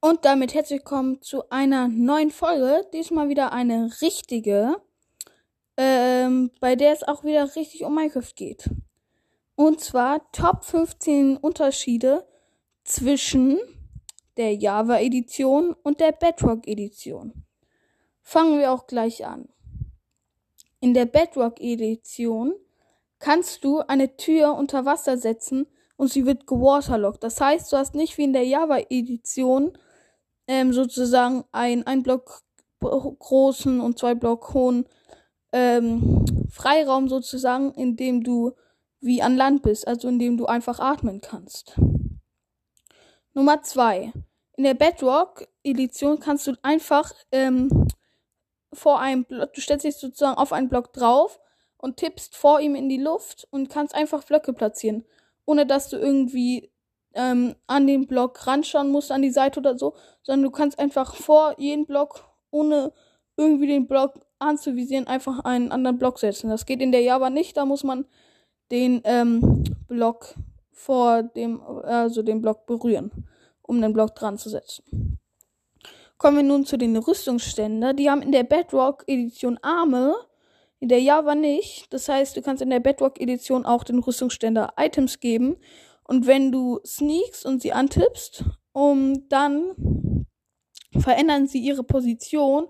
Und damit herzlich willkommen zu einer neuen Folge. Diesmal wieder eine richtige, ähm, bei der es auch wieder richtig um Minecraft geht. Und zwar Top 15 Unterschiede zwischen der Java-Edition und der Bedrock-Edition. Fangen wir auch gleich an. In der Bedrock-Edition kannst du eine Tür unter Wasser setzen und sie wird gewaterlockt. Das heißt, du hast nicht wie in der Java-Edition ähm, sozusagen ein, ein Block großen und zwei Block hohen ähm, Freiraum sozusagen, in dem du wie an Land bist, also in dem du einfach atmen kannst. Nummer zwei. In der Bedrock-Edition kannst du einfach ähm, vor einem Block, du stellst dich sozusagen auf einen Block drauf und tippst vor ihm in die Luft und kannst einfach Blöcke platzieren, ohne dass du irgendwie ähm, an den Block ranschauen musst, an die Seite oder so, sondern du kannst einfach vor jeden Block, ohne irgendwie den Block anzuvisieren, einfach einen anderen Block setzen. Das geht in der Java nicht, da muss man den ähm, Block vor dem, also den Block berühren, um den Block dran zu setzen. Kommen wir nun zu den Rüstungsständen. Die haben in der Bedrock Edition Arme, in der Java nicht. Das heißt, du kannst in der Bedrock Edition auch den Rüstungsständer Items geben und wenn du sneakst und sie antippst, um dann verändern sie ihre Position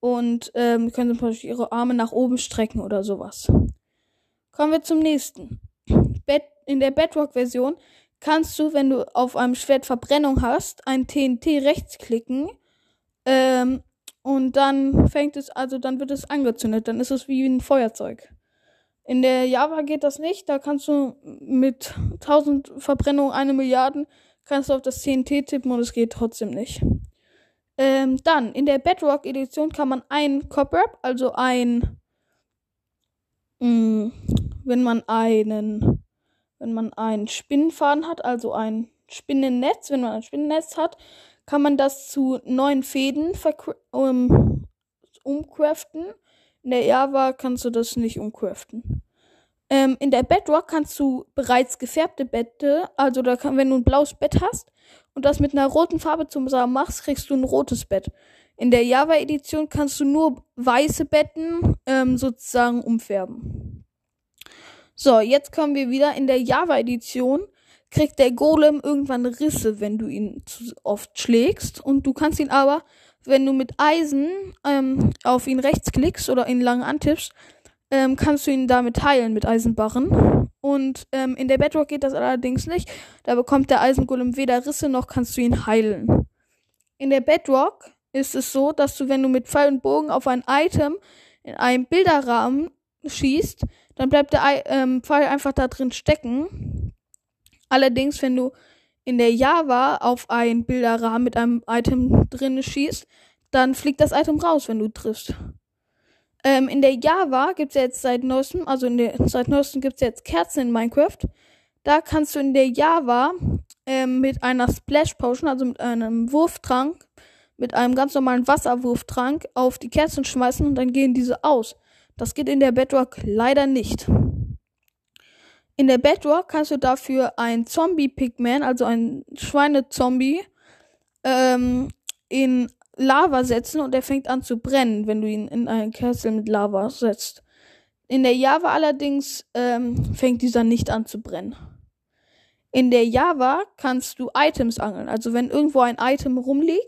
und ähm, können zum Beispiel ihre Arme nach oben strecken oder sowas. Kommen wir zum nächsten. Bed in der Bedrock-Version kannst du, wenn du auf einem Schwert Verbrennung hast, ein TNT rechts klicken ähm, und dann fängt es, also dann wird es angezündet. Dann ist es wie ein Feuerzeug. In der Java geht das nicht. Da kannst du mit 1000 Verbrennungen, eine Milliarde, kannst du auf das TNT tippen und es geht trotzdem nicht. Ähm, dann, in der Bedrock Edition kann man ein Cobweb, also ein, mh, mm, wenn man einen, wenn man einen Spinnenfaden hat, also ein Spinnennetz, wenn man ein Spinnennetz hat, kann man das zu neuen Fäden um, umcraften in der Java kannst du das nicht umcraften. Ähm, in der Bedrock kannst du bereits gefärbte Bette, also da kann, wenn du ein blaues Bett hast und das mit einer roten Farbe zusammen machst, kriegst du ein rotes Bett. In der Java-Edition kannst du nur weiße Betten ähm, sozusagen umfärben. So, jetzt kommen wir wieder. In der Java-Edition kriegt der Golem irgendwann Risse, wenn du ihn zu oft schlägst. Und du kannst ihn aber wenn du mit Eisen ähm, auf ihn rechts klickst oder ihn lang antippst, ähm, kannst du ihn damit heilen mit Eisenbarren. Und ähm, in der Bedrock geht das allerdings nicht. Da bekommt der Eisengolem weder Risse noch kannst du ihn heilen. In der Bedrock ist es so, dass du, wenn du mit Pfeil und Bogen auf ein Item in einem Bilderrahmen schießt, dann bleibt der ähm, Pfeil einfach da drin stecken. Allerdings, wenn du in der Java auf ein Bilderrahmen mit einem Item drin schießt, dann fliegt das Item raus, wenn du triffst. Ähm, in der Java gibt es ja jetzt seit neuestem, also in der, seit neuestem gibt es jetzt Kerzen in Minecraft. Da kannst du in der Java ähm, mit einer Splash Potion, also mit einem Wurftrank, mit einem ganz normalen Wasserwurftrank auf die Kerzen schmeißen und dann gehen diese aus. Das geht in der Bedrock leider nicht. In der Bedrock kannst du dafür ein Zombie-Pigman, also ein Schweinezombie, ähm, in Lava setzen und er fängt an zu brennen, wenn du ihn in einen Kessel mit Lava setzt. In der Java allerdings ähm, fängt dieser nicht an zu brennen. In der Java kannst du Items angeln. Also wenn irgendwo ein Item rumliegt,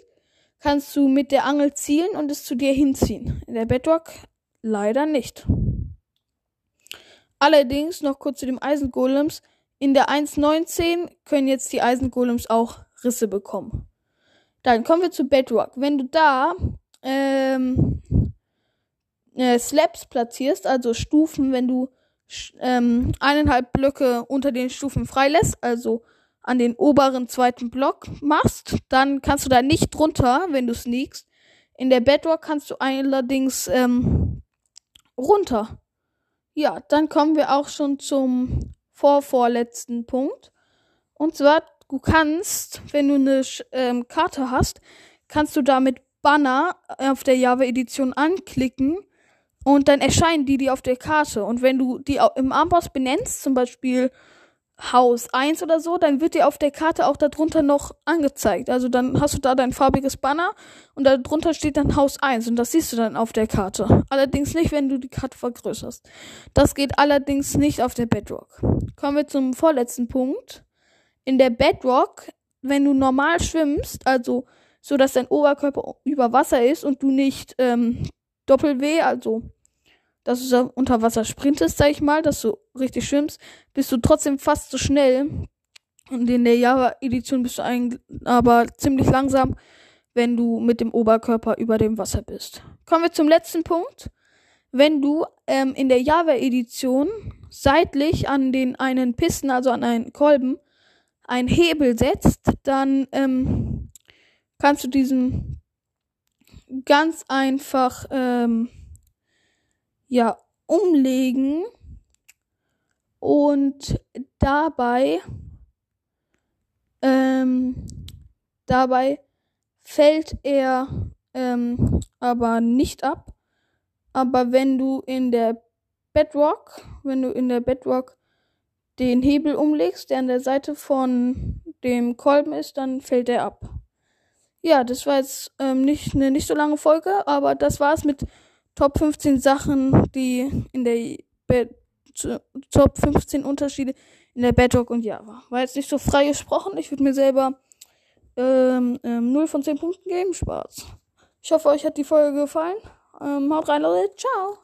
kannst du mit der Angel zielen und es zu dir hinziehen. In der Bedrock leider nicht. Allerdings noch kurz zu dem Eisengolems. In der 1.19 können jetzt die Eisengolems auch Risse bekommen. Dann kommen wir zu Bedrock. Wenn du da ähm, äh, Slabs platzierst, also Stufen, wenn du ähm, eineinhalb Blöcke unter den Stufen freilässt, also an den oberen zweiten Block machst, dann kannst du da nicht drunter, wenn du sneakst. In der Bedrock kannst du allerdings ähm, runter. Ja, dann kommen wir auch schon zum vorvorletzten Punkt. Und zwar, du kannst, wenn du eine ähm, Karte hast, kannst du damit Banner auf der Java-Edition anklicken und dann erscheinen die dir auf der Karte. Und wenn du die im Amboss benennst, zum Beispiel Haus 1 oder so, dann wird dir auf der Karte auch darunter noch angezeigt. Also dann hast du da dein farbiges Banner und darunter steht dann Haus 1 und das siehst du dann auf der Karte. Allerdings nicht, wenn du die Karte vergrößerst. Das geht allerdings nicht auf der Bedrock. Kommen wir zum vorletzten Punkt. In der Bedrock, wenn du normal schwimmst, also so dass dein Oberkörper über Wasser ist und du nicht ähm, Doppel-W, also dass du unter Wasser sprintest, sag ich mal, dass du richtig schwimmst, bist du trotzdem fast so schnell. Und in der Java-Edition bist du eigentlich aber ziemlich langsam, wenn du mit dem Oberkörper über dem Wasser bist. Kommen wir zum letzten Punkt. Wenn du ähm, in der Java-Edition seitlich an den einen Pisten, also an einen Kolben, einen Hebel setzt, dann ähm, kannst du diesen ganz einfach ähm, ja umlegen und dabei ähm, dabei fällt er ähm, aber nicht ab. Aber wenn du in der Bedrock, wenn du in der Bedrock den Hebel umlegst, der an der Seite von dem Kolben ist, dann fällt er ab. Ja, das war jetzt ähm, nicht eine nicht so lange Folge, aber das war's mit Top 15 Sachen, die in der Be Top 15 Unterschiede in der Bedrock und Java. War jetzt nicht so frei gesprochen. Ich würde mir selber ähm, ähm, 0 von 10 Punkten geben. Spaß. Ich hoffe, euch hat die Folge gefallen. Ähm, haut rein, Leute. Ciao.